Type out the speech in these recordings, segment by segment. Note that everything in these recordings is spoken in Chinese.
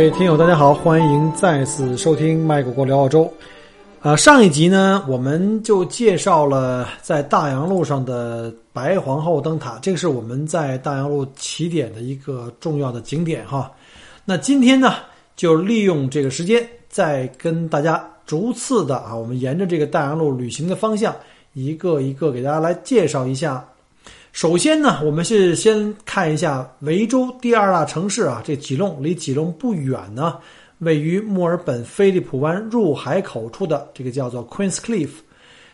各位听友，大家好，欢迎再次收听麦果果聊澳洲。啊，上一集呢，我们就介绍了在大洋路上的白皇后灯塔，这个是我们在大洋路起点的一个重要的景点哈。那今天呢，就利用这个时间，再跟大家逐次的啊，我们沿着这个大洋路旅行的方向，一个一个给大家来介绍一下。首先呢，我们是先看一下维州第二大城市啊，这吉隆离吉隆不远呢，位于墨尔本菲利普湾入海口处的这个叫做 Queens Cliff，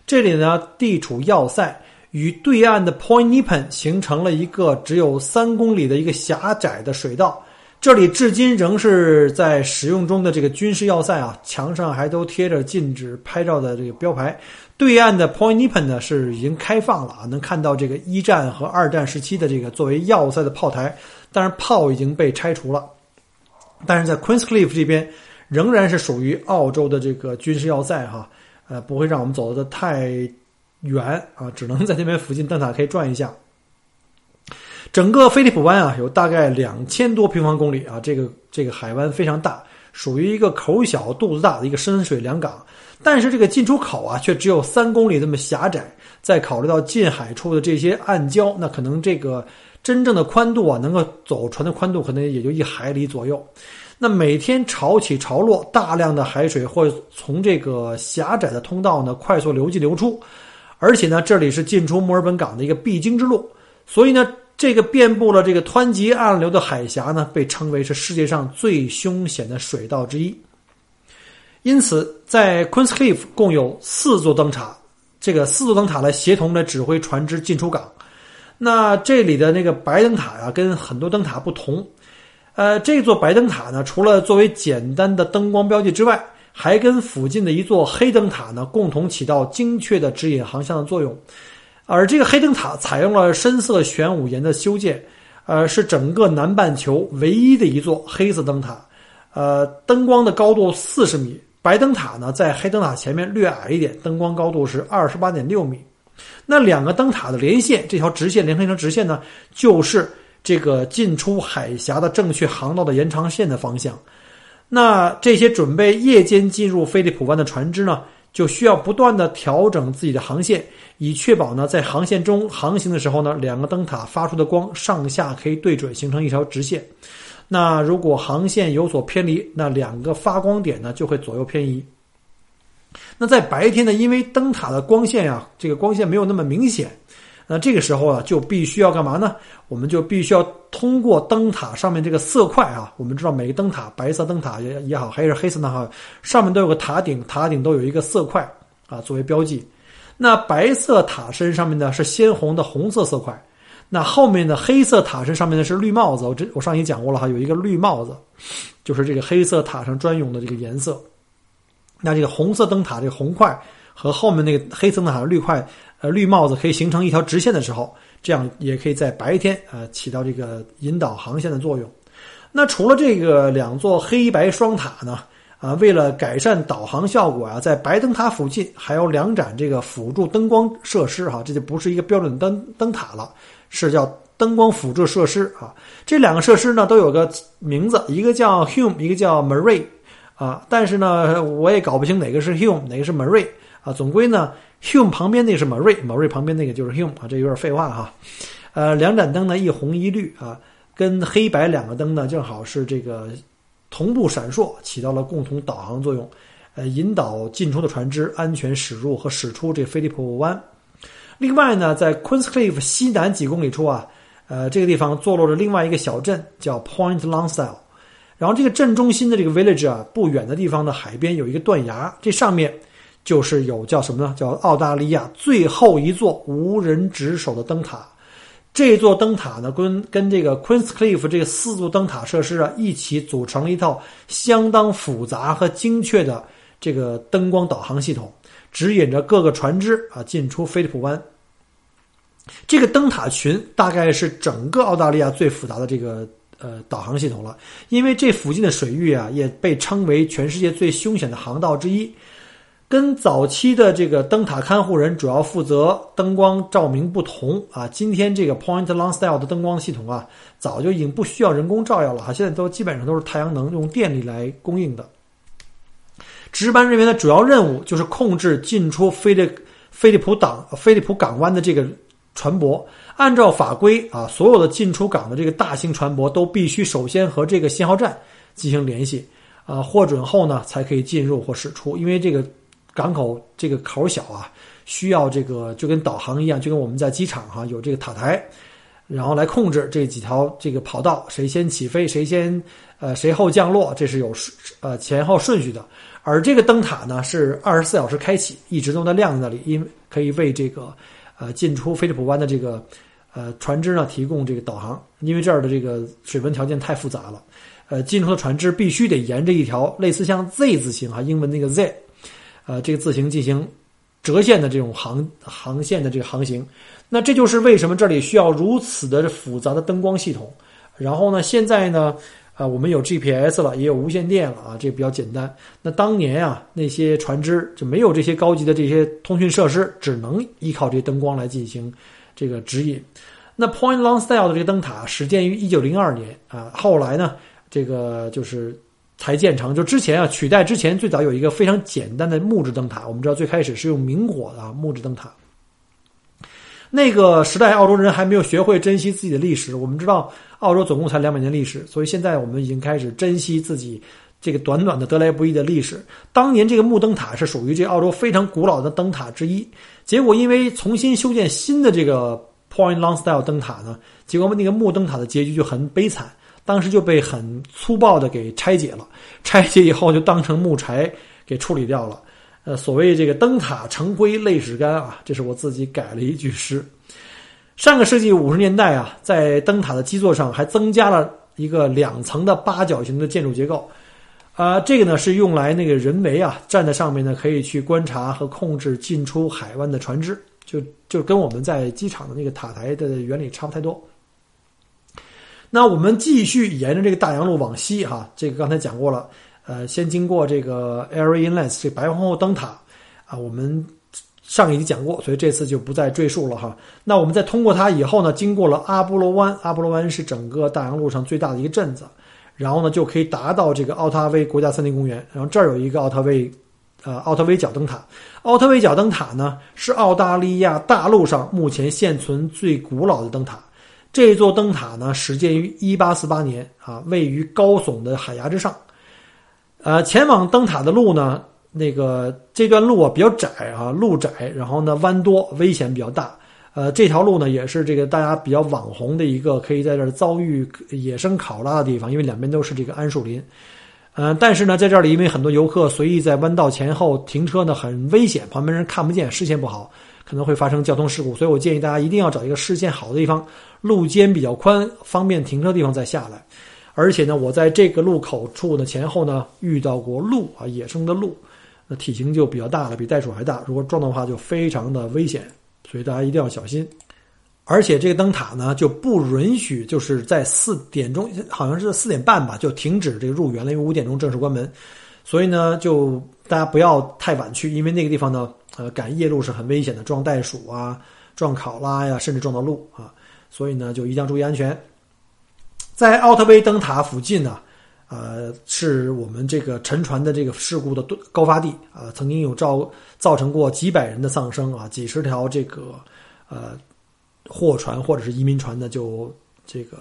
这里呢地处要塞，与对岸的 Point Nepean 形成了一个只有三公里的一个狭窄的水道。这里至今仍是在使用中的这个军事要塞啊，墙上还都贴着禁止拍照的这个标牌。对岸的 Point Nepean 呢是已经开放了啊，能看到这个一战和二战时期的这个作为要塞的炮台，但是炮已经被拆除了。但是在 Queens Cliff 这边仍然是属于澳洲的这个军事要塞哈，呃，不会让我们走的太远啊，只能在那边附近灯塔可以转一下。整个菲利普湾啊，有大概两千多平方公里啊，这个这个海湾非常大，属于一个口小肚子大的一个深水良港。但是这个进出口啊，却只有三公里那么狭窄。再考虑到近海处的这些暗礁，那可能这个真正的宽度啊，能够走船的宽度可能也就一海里左右。那每天潮起潮落，大量的海水会从这个狭窄的通道呢快速流进流出，而且呢，这里是进出墨尔本港的一个必经之路，所以呢。这个遍布了这个湍急暗流的海峡呢，被称为是世界上最凶险的水道之一。因此，在 Queens Cliff 共有四座灯塔，这个四座灯塔来协同来指挥船只进出港。那这里的那个白灯塔呀，跟很多灯塔不同。呃，这座白灯塔呢，除了作为简单的灯光标记之外，还跟附近的一座黑灯塔呢，共同起到精确的指引航向的作用。而这个黑灯塔采用了深色玄武岩的修建，呃，是整个南半球唯一的一座黑色灯塔。呃，灯光的高度四十米，白灯塔呢在黑灯塔前面略矮一点，灯光高度是二十八点六米。那两个灯塔的连线，这条直线连成一条直线呢，就是这个进出海峡的正确航道的延长线的方向。那这些准备夜间进入菲利普湾的船只呢？就需要不断的调整自己的航线，以确保呢在航线中航行的时候呢，两个灯塔发出的光上下可以对准，形成一条直线。那如果航线有所偏离，那两个发光点呢就会左右偏移。那在白天呢，因为灯塔的光线呀，这个光线没有那么明显。那这个时候啊，就必须要干嘛呢？我们就必须要通过灯塔上面这个色块啊。我们知道每个灯塔，白色灯塔也也好，还是黑色灯塔，上面都有个塔顶，塔顶都有一个色块啊，作为标记。那白色塔身上面呢是鲜红的红色色块，那后面的黑色塔身上面呢是绿帽子。我这我上一讲过了哈，有一个绿帽子，就是这个黑色塔上专用的这个颜色。那这个红色灯塔这个红块和后面那个黑色灯塔的绿块。绿帽子可以形成一条直线的时候，这样也可以在白天呃起到这个引导航线的作用。那除了这个两座黑白双塔呢，啊，为了改善导航效果啊，在白灯塔附近还有两盏这个辅助灯光设施哈，这就不是一个标准灯灯塔了，是叫灯光辅助设施啊。这两个设施呢都有个名字，一个叫 Hume，一个叫 Marie 啊，但是呢我也搞不清哪个是 Hume，哪个是 Marie 啊，总归呢。Hume 旁边那是 Marie，Marie 旁边那个就是 Hume 啊，这有点废话哈。呃，两盏灯呢，一红一绿啊，跟黑白两个灯呢，正好是这个同步闪烁，起到了共同导航作用，呃，引导进出的船只安全驶入和驶出这菲利普湾。另外呢，在 Queens Cliff 西南几公里处啊，呃，这个地方坐落着另外一个小镇叫 Point Longsail，然后这个镇中心的这个 village 啊，不远的地方的海边有一个断崖，这上面。就是有叫什么呢？叫澳大利亚最后一座无人值守的灯塔。这座灯塔呢，跟跟这个 Queen's Cliff 这个四座灯塔设施啊一起组成了一套相当复杂和精确的这个灯光导航系统，指引着各个船只啊进出菲利普湾。这个灯塔群大概是整个澳大利亚最复杂的这个呃导航系统了，因为这附近的水域啊也被称为全世界最凶险的航道之一。跟早期的这个灯塔看护人主要负责灯光照明不同啊，今天这个 Point Longstyle 的灯光系统啊，早就已经不需要人工照耀了哈，现在都基本上都是太阳能用电力来供应的。值班人员的主要任务就是控制进出菲利菲利普港菲利普港湾的这个。船舶按照法规啊，所有的进出港的这个大型船舶都必须首先和这个信号站进行联系，啊，获准后呢才可以进入或驶出。因为这个港口这个口小啊，需要这个就跟导航一样，就跟我们在机场哈有这个塔台，然后来控制这几条这个跑道，谁先起飞，谁先呃谁后降落，这是有呃前后顺序的。而这个灯塔呢是二十四小时开启，一直都在亮在那里，因为可以为这个。呃，进出菲利普湾的这个呃船只呢，提供这个导航，因为这儿的这个水文条件太复杂了。呃，进出的船只必须得沿着一条类似像 Z 字形啊，英文那个 Z，呃，这个字形进行折线的这种航航线的这个航行。那这就是为什么这里需要如此的复杂的灯光系统。然后呢，现在呢。啊，我们有 GPS 了，也有无线电了啊，这个比较简单。那当年啊，那些船只就没有这些高级的这些通讯设施，只能依靠这灯光来进行这个指引。那 Point Longstyle 的这个灯塔始建于一九零二年啊，后来呢，这个就是才建成。就之前啊，取代之前最早有一个非常简单的木质灯塔，我们知道最开始是用明火的木质灯塔。那个时代，澳洲人还没有学会珍惜自己的历史。我们知道，澳洲总共才两百年历史，所以现在我们已经开始珍惜自己这个短短的得来不易的历史。当年这个木灯塔是属于这澳洲非常古老的灯塔之一，结果因为重新修建新的这个 Point Longstyle 灯塔呢，结果那个木灯塔的结局就很悲惨，当时就被很粗暴的给拆解了，拆解以后就当成木柴给处理掉了。呃，所谓这个灯塔成灰泪始干啊，这是我自己改了一句诗。上个世纪五十年代啊，在灯塔的基座上还增加了一个两层的八角形的建筑结构，啊，这个呢是用来那个人为啊站在上面呢，可以去观察和控制进出海湾的船只，就就跟我们在机场的那个塔台的原理差不太多。那我们继续沿着这个大洋路往西哈，这个刚才讲过了。呃，先经过这个 Airy Inlet 这白皇后灯塔，啊，我们上一集讲过，所以这次就不再赘述了哈。那我们在通过它以后呢，经过了阿波罗湾，阿波罗湾是整个大洋路上最大的一个镇子，然后呢就可以达到这个奥塔威国家森林公园。然后这儿有一个奥特威，呃，奥特威角灯塔。奥特威角灯塔呢是澳大利亚大陆上目前现存最古老的灯塔。这座灯塔呢始建于1848年，啊，位于高耸的海崖之上。呃，前往灯塔的路呢，那个这段路啊比较窄啊，路窄，然后呢弯多，危险比较大。呃，这条路呢也是这个大家比较网红的一个可以在这儿遭遇野生考拉的地方，因为两边都是这个桉树林。嗯，但是呢，在这里因为很多游客随意在弯道前后停车呢，很危险，旁边人看不见，视线不好，可能会发生交通事故。所以我建议大家一定要找一个视线好的地方，路肩比较宽，方便停车的地方再下来。而且呢，我在这个路口处的前后呢遇到过鹿啊，野生的鹿，那体型就比较大了，比袋鼠还大。如果撞的话，就非常的危险，所以大家一定要小心。而且这个灯塔呢就不允许，就是在四点钟，好像是四点半吧，就停止这个入园了，因为五点钟正式关门。所以呢，就大家不要太晚去，因为那个地方呢，呃，赶夜路是很危险的，撞袋鼠啊，撞考拉呀，甚至撞到鹿啊。所以呢，就一定要注意安全。在奥特威灯塔附近呢，呃，是我们这个沉船的这个事故的高发地啊，曾经有造造成过几百人的丧生啊，几十条这个呃货船或者是移民船呢就这个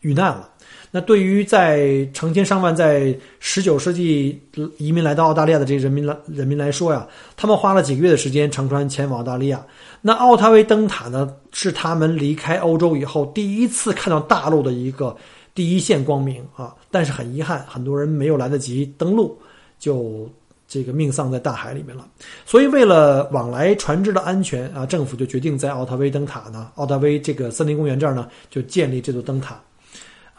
遇难了。那对于在成千上万在十九世纪移民来到澳大利亚的这些人民来人民来说呀，他们花了几个月的时间乘船前往澳大利亚。那奥塔威灯塔呢，是他们离开欧洲以后第一次看到大陆的一个第一线光明啊！但是很遗憾，很多人没有来得及登陆，就这个命丧在大海里面了。所以为了往来船只的安全啊，政府就决定在奥特威灯塔呢，奥特威这个森林公园这儿呢，就建立这座灯塔。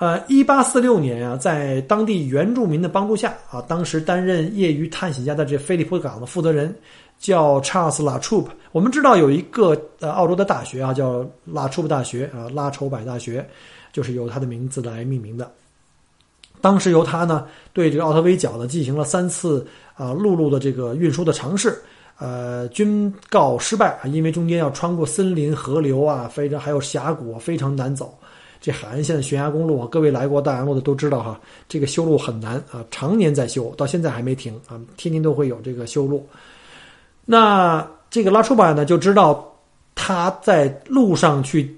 呃，一八四六年啊，在当地原住民的帮助下啊，当时担任业余探险家的这菲利普港的负责人叫查尔斯拉楚普。我们知道有一个呃澳洲的大学啊，叫拉楚普大学啊，拉筹柏大学，就是由他的名字来命名的。当时由他呢对这个奥特威角呢进行了三次啊陆路的这个运输的尝试，呃，均告失败啊，因为中间要穿过森林、河流啊，非常还有峡谷，非常难走。这海岸线的悬崖公路啊，各位来过大洋路的都知道哈，这个修路很难啊，常年在修，到现在还没停啊，天天都会有这个修路。那这个拉楚巴呢，就知道他在路上去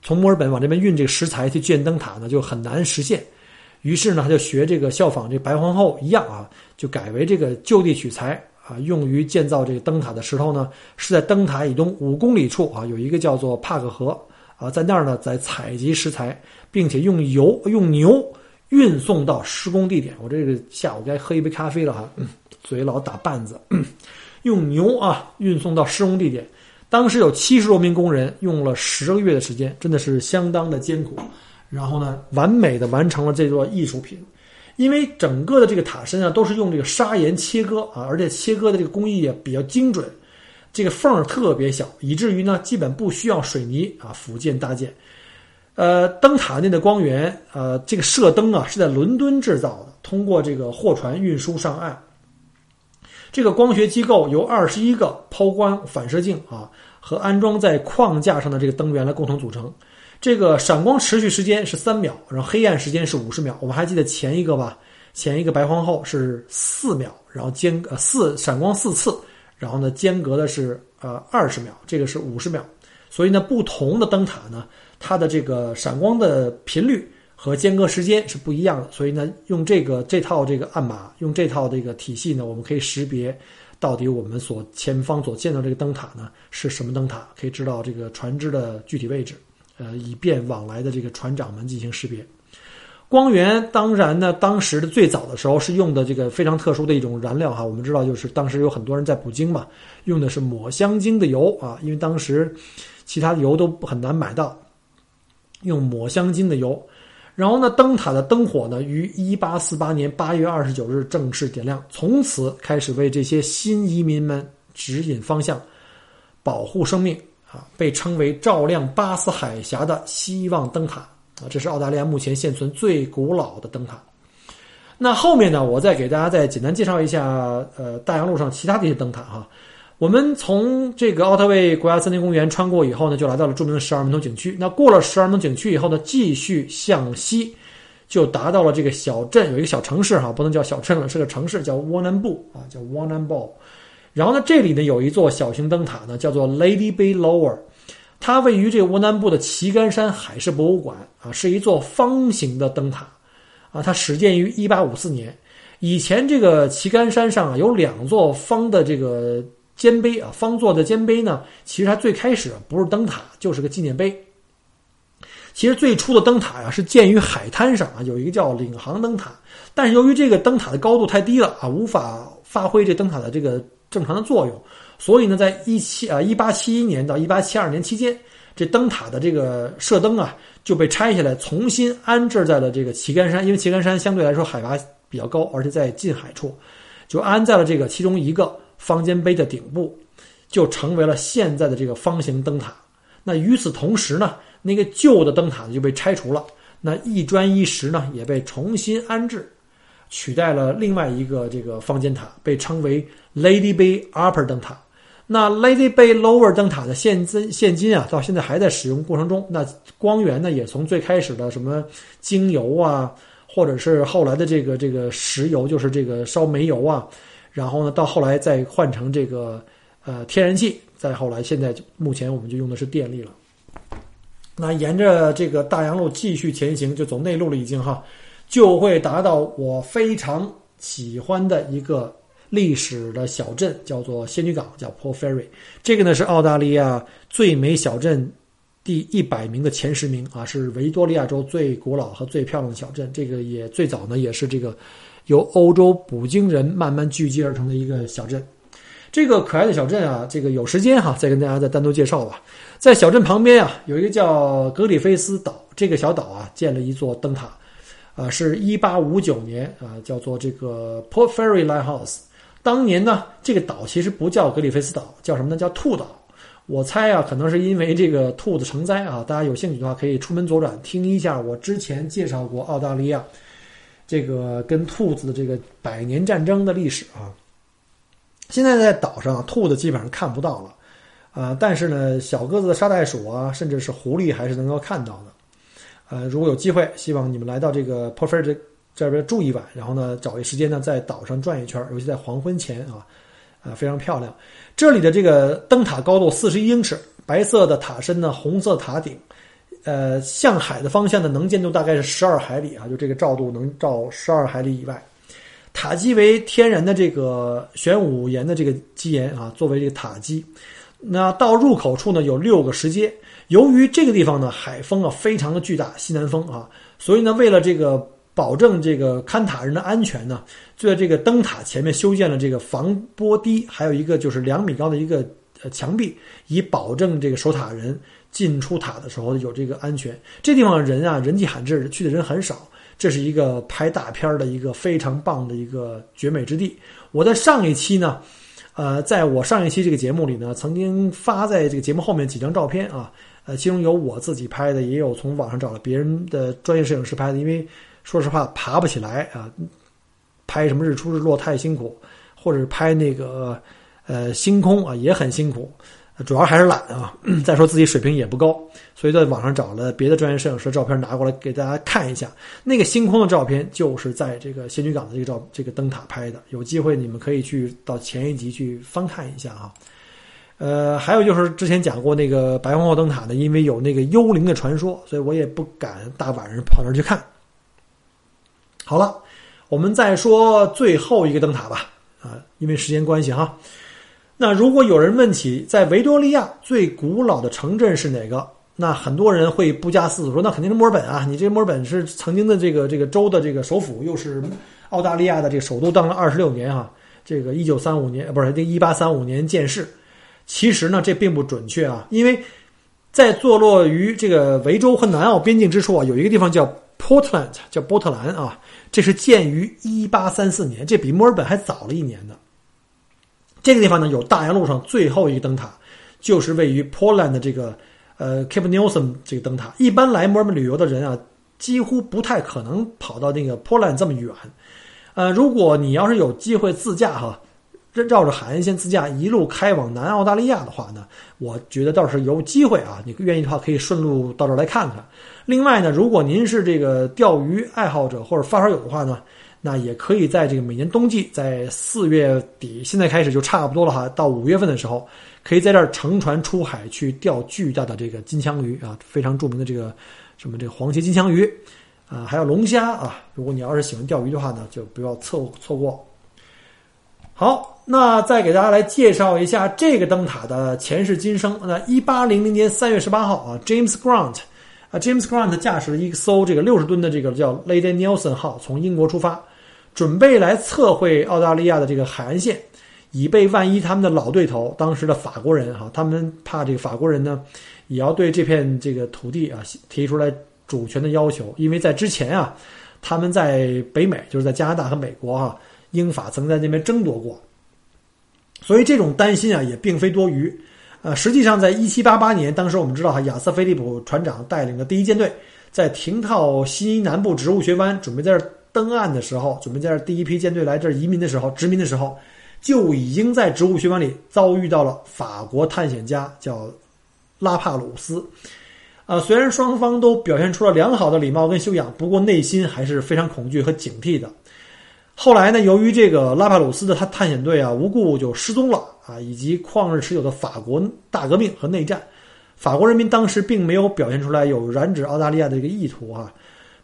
从墨尔本往这边运这个石材去建灯塔呢，就很难实现。于是呢，他就学这个效仿这白皇后一样啊，就改为这个就地取材啊，用于建造这个灯塔的石头呢，是在灯塔以东五公里处啊，有一个叫做帕克河。啊，在那儿呢，在采集食材，并且用油用牛运送到施工地点。我这个下午该喝一杯咖啡了哈，嘴老打绊子。用牛啊运送到施工地点，当时有七十多名工人，用了十个月的时间，真的是相当的艰苦。然后呢，完美的完成了这座艺术品。因为整个的这个塔身啊，都是用这个砂岩切割啊，而且切割的这个工艺也比较精准。这个缝儿特别小，以至于呢，基本不需要水泥啊，辅建搭建。呃，灯塔内的光源，呃，这个射灯啊，是在伦敦制造的，通过这个货船运输上岸。这个光学机构由二十一个抛光反射镜啊和安装在框架上的这个灯源来共同组成。这个闪光持续时间是三秒，然后黑暗时间是五十秒。我们还记得前一个吧？前一个白皇后是四秒，然后间呃四闪光四次。然后呢，间隔的是呃二十秒，这个是五十秒，所以呢，不同的灯塔呢，它的这个闪光的频率和间隔时间是不一样的。所以呢，用这个这套这个暗码，用这套这个体系呢，我们可以识别到底我们所前方所见到这个灯塔呢是什么灯塔，可以知道这个船只的具体位置，呃，以便往来的这个船长们进行识别。光源当然呢，当时的最早的时候是用的这个非常特殊的一种燃料哈。我们知道，就是当时有很多人在捕鲸嘛，用的是抹香鲸的油啊，因为当时其他的油都很难买到，用抹香鲸的油。然后呢，灯塔的灯火呢，于一八四八年八月二十九日正式点亮，从此开始为这些新移民们指引方向，保护生命啊，被称为照亮巴斯海峡的希望灯塔。啊，这是澳大利亚目前现存最古老的灯塔。那后面呢，我再给大家再简单介绍一下，呃，大洋路上其他的一些灯塔哈。我们从这个奥特卫国家森林公园穿过以后呢，就来到了著名的十二门头景区。那过了十二门景区以后呢，继续向西，就达到了这个小镇，有一个小城市哈，不能叫小镇了，是个城市，叫沃南布啊，叫沃南布。然后呢，这里呢有一座小型灯塔呢，叫做 Lady Bay Lower。它位于这个沃南部的旗杆山海事博物馆啊，是一座方形的灯塔，啊，它始建于一八五四年。以前这个旗杆山上啊有两座方的这个尖碑啊，方座的尖碑呢，其实它最开始不是灯塔，就是个纪念碑。其实最初的灯塔呀是建于海滩上啊，有一个叫领航灯塔，但是由于这个灯塔的高度太低了啊，无法发挥这灯塔的这个正常的作用。所以呢，在一七啊一八七一年到一八七二年期间，这灯塔的这个射灯啊就被拆下来，重新安置在了这个旗杆山。因为旗杆山相对来说海拔比较高，而且在近海处，就安在了这个其中一个方尖碑的顶部，就成为了现在的这个方形灯塔。那与此同时呢，那个旧的灯塔就被拆除了，那一砖一石呢也被重新安置。取代了另外一个这个方尖塔，被称为 Lady Bay Upper 灯塔。那 Lady Bay Lower 灯塔的现金现今啊，到现在还在使用过程中。那光源呢，也从最开始的什么精油啊，或者是后来的这个这个石油，就是这个烧煤油啊，然后呢，到后来再换成这个呃天然气，再后来现在目前我们就用的是电力了。那沿着这个大洋路继续前行，就走内陆了，已经哈。就会达到我非常喜欢的一个历史的小镇，叫做仙女港，叫 Port Fairy。这个呢是澳大利亚最美小镇第一百名的前十名啊，是维多利亚州最古老和最漂亮的小镇。这个也最早呢也是这个由欧洲捕鲸人慢慢聚集而成的一个小镇。这个可爱的小镇啊，这个有时间哈，再跟大家再单独介绍吧。在小镇旁边啊，有一个叫格里菲斯岛，这个小岛啊，建了一座灯塔，啊，是一八五九年啊，叫做这个 Port Fairy Lighthouse。当年呢，这个岛其实不叫格里菲斯岛，叫什么呢？叫兔岛。我猜啊，可能是因为这个兔子成灾啊。大家有兴趣的话，可以出门左转听一下我之前介绍过澳大利亚这个跟兔子的这个百年战争的历史啊。现在在岛上，兔子基本上看不到了，啊，但是呢，小个子的沙袋鼠啊，甚至是狐狸还是能够看到的。呃，如果有机会，希望你们来到这个 Port Fairy 这边住一晚，然后呢，找一时间呢，在岛上转一圈，尤其在黄昏前啊。啊，非常漂亮。这里的这个灯塔高度四十一英尺，白色的塔身呢，红色塔顶，呃，向海的方向的能见度大概是十二海里啊，就这个照度能照十二海里以外。塔基为天然的这个玄武岩的这个基岩啊，作为这个塔基。那到入口处呢有六个石阶。由于这个地方呢海风啊非常的巨大，西南风啊，所以呢为了这个。保证这个看塔人的安全呢，就在这个灯塔前面修建了这个防波堤，还有一个就是两米高的一个呃墙壁，以保证这个守塔人进出塔的时候有这个安全。这地方人啊，人迹罕至，去的人很少，这是一个拍大片的一个非常棒的一个绝美之地。我在上一期呢，呃，在我上一期这个节目里呢，曾经发在这个节目后面几张照片啊，呃，其中有我自己拍的，也有从网上找了别人的专业摄影师拍的，因为。说实话，爬不起来啊！拍什么日出日落太辛苦，或者拍那个呃星空啊也很辛苦，主要还是懒啊。再说自己水平也不高，所以在网上找了别的专业摄影师的照片拿过来给大家看一下。那个星空的照片就是在这个仙女港的这个照这个灯塔拍的，有机会你们可以去到前一集去翻看一下啊。呃，还有就是之前讲过那个白皇后灯塔呢，因为有那个幽灵的传说，所以我也不敢大晚上跑那儿去看。好了，我们再说最后一个灯塔吧。啊，因为时间关系哈。那如果有人问起在维多利亚最古老的城镇是哪个，那很多人会不加思索说，那肯定是墨尔本啊！你这墨尔本是曾经的这个这个州的这个首府，又是澳大利亚的这个首都，当了二十六年啊。这个一九三五年，不是这一八三五年建市。其实呢，这并不准确啊，因为在坐落于这个维州和南澳边境之处啊，有一个地方叫 Portland，叫波特兰啊。这是建于一八三四年，这比墨尔本还早了一年呢。这个地方呢，有大洋路上最后一个灯塔，就是位于 Portland 的这个呃 Cape Nelson 这个灯塔。一般来墨尔本旅游的人啊，几乎不太可能跑到那个 Portland 这么远。呃，如果你要是有机会自驾哈。绕着海岸线自驾一路开往南澳大利亚的话呢，我觉得倒是有机会啊。你愿意的话，可以顺路到这儿来看看。另外呢，如果您是这个钓鱼爱好者或者发烧友的话呢，那也可以在这个每年冬季，在四月底，现在开始就差不多了哈。到五月份的时候，可以在这儿乘船出海去钓巨大的这个金枪鱼啊，非常著名的这个什么这个黄鳍金枪鱼啊，还有龙虾啊。如果你要是喜欢钓鱼的话呢，就不要错错过。好，那再给大家来介绍一下这个灯塔的前世今生。那一八零零年三月十八号啊，James Grant，啊，James Grant 驾驶了一艘这个六十吨的这个叫 Lady Nelson 号，从英国出发，准备来测绘澳大利亚的这个海岸线，以备万一他们的老对头当时的法国人哈，他们怕这个法国人呢，也要对这片这个土地啊提出来主权的要求，因为在之前啊，他们在北美，就是在加拿大和美国哈。英法曾在那边争夺过，所以这种担心啊也并非多余。呃，实际上，在一七八八年，当时我们知道哈，亚瑟·菲利普船长带领的第一舰队在停靠西南部植物学湾，准备在这登岸的时候，准备在这第一批舰队来这儿移民的时候，殖民的时候，就已经在植物学湾里遭遇到了法国探险家叫拉帕鲁斯。呃，虽然双方都表现出了良好的礼貌跟修养，不过内心还是非常恐惧和警惕的。后来呢，由于这个拉帕鲁斯的他探险队啊无故就失踪了啊，以及旷日持久的法国大革命和内战，法国人民当时并没有表现出来有染指澳大利亚的这个意图啊。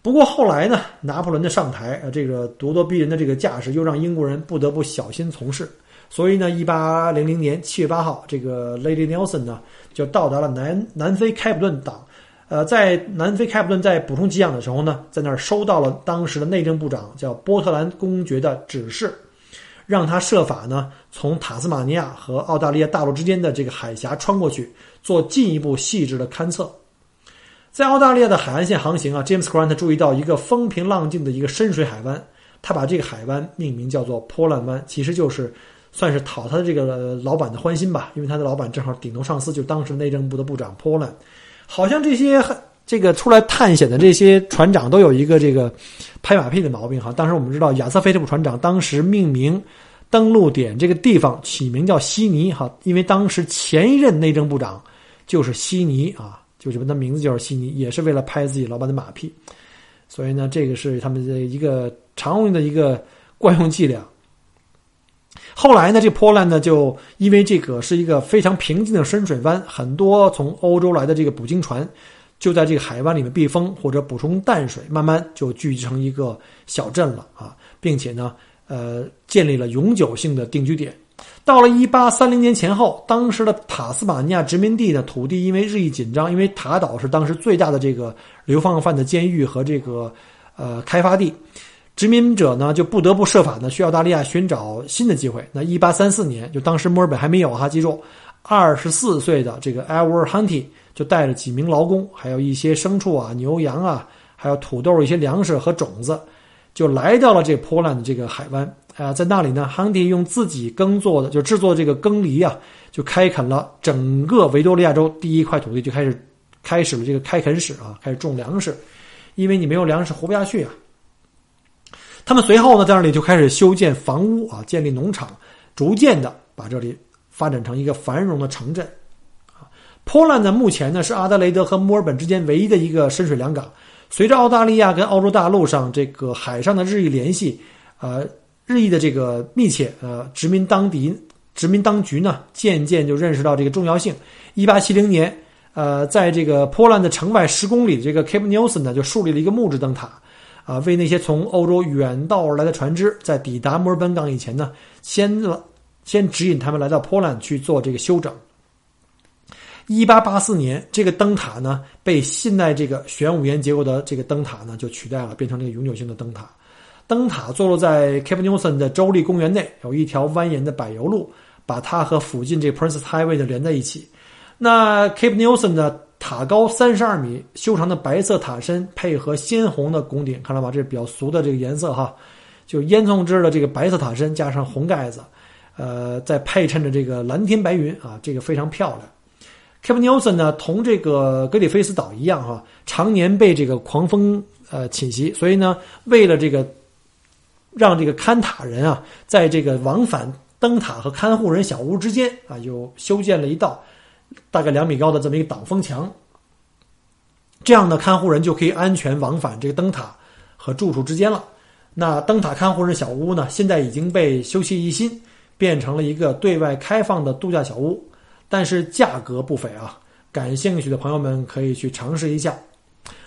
不过后来呢，拿破仑的上台，呃，这个咄咄逼人的这个架势又让英国人不得不小心从事。所以呢，一八零零年七月八号，这个 Lady Nelson 呢就到达了南南非开普敦岛，呃，在南非开普敦在补充给养的时候呢，在那儿收到了当时的内政部长叫波特兰公爵的指示，让他设法呢从塔斯马尼亚和澳大利亚大陆之间的这个海峡穿过去，做进一步细致的勘测。在澳大利亚的海岸线航行啊，James Grant 注意到一个风平浪静的一个深水海湾，他把这个海湾命名叫做波兰湾，其实就是算是讨他的这个老板的欢心吧，因为他的老板正好顶头上司就当时内政部的部长珀兰。好像这些这个出来探险的这些船长都有一个这个拍马屁的毛病哈。当时我们知道亚瑟菲特普船长当时命名登陆点这个地方起名叫悉尼哈，因为当时前一任内政部长就是悉尼啊，就是他名字就是悉尼，也是为了拍自己老板的马屁。所以呢，这个是他们的一个常用的一个惯用伎俩。后来呢，这波兰呢，就因为这个是一个非常平静的深水湾，很多从欧洲来的这个捕鲸船就在这个海湾里面避风或者补充淡水，慢慢就聚集成一个小镇了啊，并且呢，呃，建立了永久性的定居点。到了一八三零年前后，当时的塔斯马尼亚殖民地的土地因为日益紧张，因为塔岛是当时最大的这个流放犯的监狱和这个呃开发地。殖民者呢就不得不设法呢去澳大利亚寻找新的机会。那一八三四年，就当时墨尔本还没有哈，记住，二十四岁的这个 Edward Hunty 就带着几名劳工，还有一些牲畜啊、牛羊啊，还有土豆、一些粮食和种子，就来到了这波兰的这个海湾。啊，在那里呢，Hunty 用自己耕作的就制作这个耕犁啊，就开垦了整个维多利亚州第一块土地，就开始开始了这个开垦史啊，开始种粮食，因为你没有粮食活不下去啊。他们随后呢，在那里就开始修建房屋啊，建立农场，逐渐的把这里发展成一个繁荣的城镇。啊，波兰呢，目前呢是阿德雷德和墨尔本之间唯一的一个深水良港。随着澳大利亚跟澳洲大陆上这个海上的日益联系，呃，日益的这个密切，呃，殖民当地殖民当局呢，渐渐就认识到这个重要性。一八七零年，呃，在这个波兰的城外十公里的这个 Cape Nelson 呢，就树立了一个木质灯塔。啊，为那些从欧洲远道而来的船只，在抵达墨尔本港以前呢，先了先指引他们来到波兰去做这个修整。一八八四年，这个灯塔呢，被现代这个玄武岩结构的这个灯塔呢，就取代了，变成这个永久性的灯塔。灯塔坐落在 Cape Nelson 的州立公园内，有一条蜿蜒的柏油路，把它和附近这 Prince Highway 的连在一起。那 Cape Nelson 的塔高三十二米，修长的白色塔身配合鲜红的拱顶，看到吧？这是比较俗的这个颜色哈，就烟囱制的这个白色塔身加上红盖子，呃，再配衬着这个蓝天白云啊，这个非常漂亮。Cape Nelson 呢，同这个格里菲斯岛一样哈，常年被这个狂风呃侵袭，所以呢，为了这个让这个看塔人啊，在这个往返灯塔和看护人小屋之间啊，又修建了一道。大概两米高的这么一个挡风墙，这样的看护人就可以安全往返这个灯塔和住处之间了。那灯塔看护人小屋呢，现在已经被修葺一新，变成了一个对外开放的度假小屋，但是价格不菲啊！感兴趣的朋友们可以去尝试一下。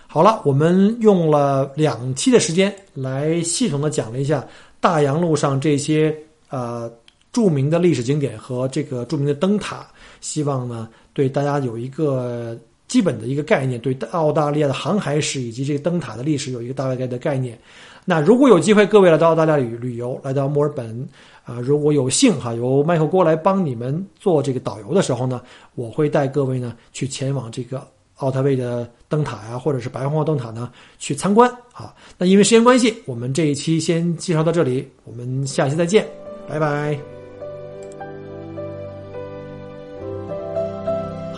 好了，我们用了两期的时间来系统的讲了一下大洋路上这些呃著名的历史景点和这个著名的灯塔。希望呢，对大家有一个基本的一个概念，对澳大利亚的航海史以及这个灯塔的历史有一个大概的概念。那如果有机会，各位来到澳大利亚旅旅游，来到墨尔本，啊，如果有幸哈，由麦克郭来帮你们做这个导游的时候呢，我会带各位呢去前往这个奥特卫的灯塔呀，或者是白皇后灯塔呢去参观啊。那因为时间关系，我们这一期先介绍到这里，我们下期再见，拜拜。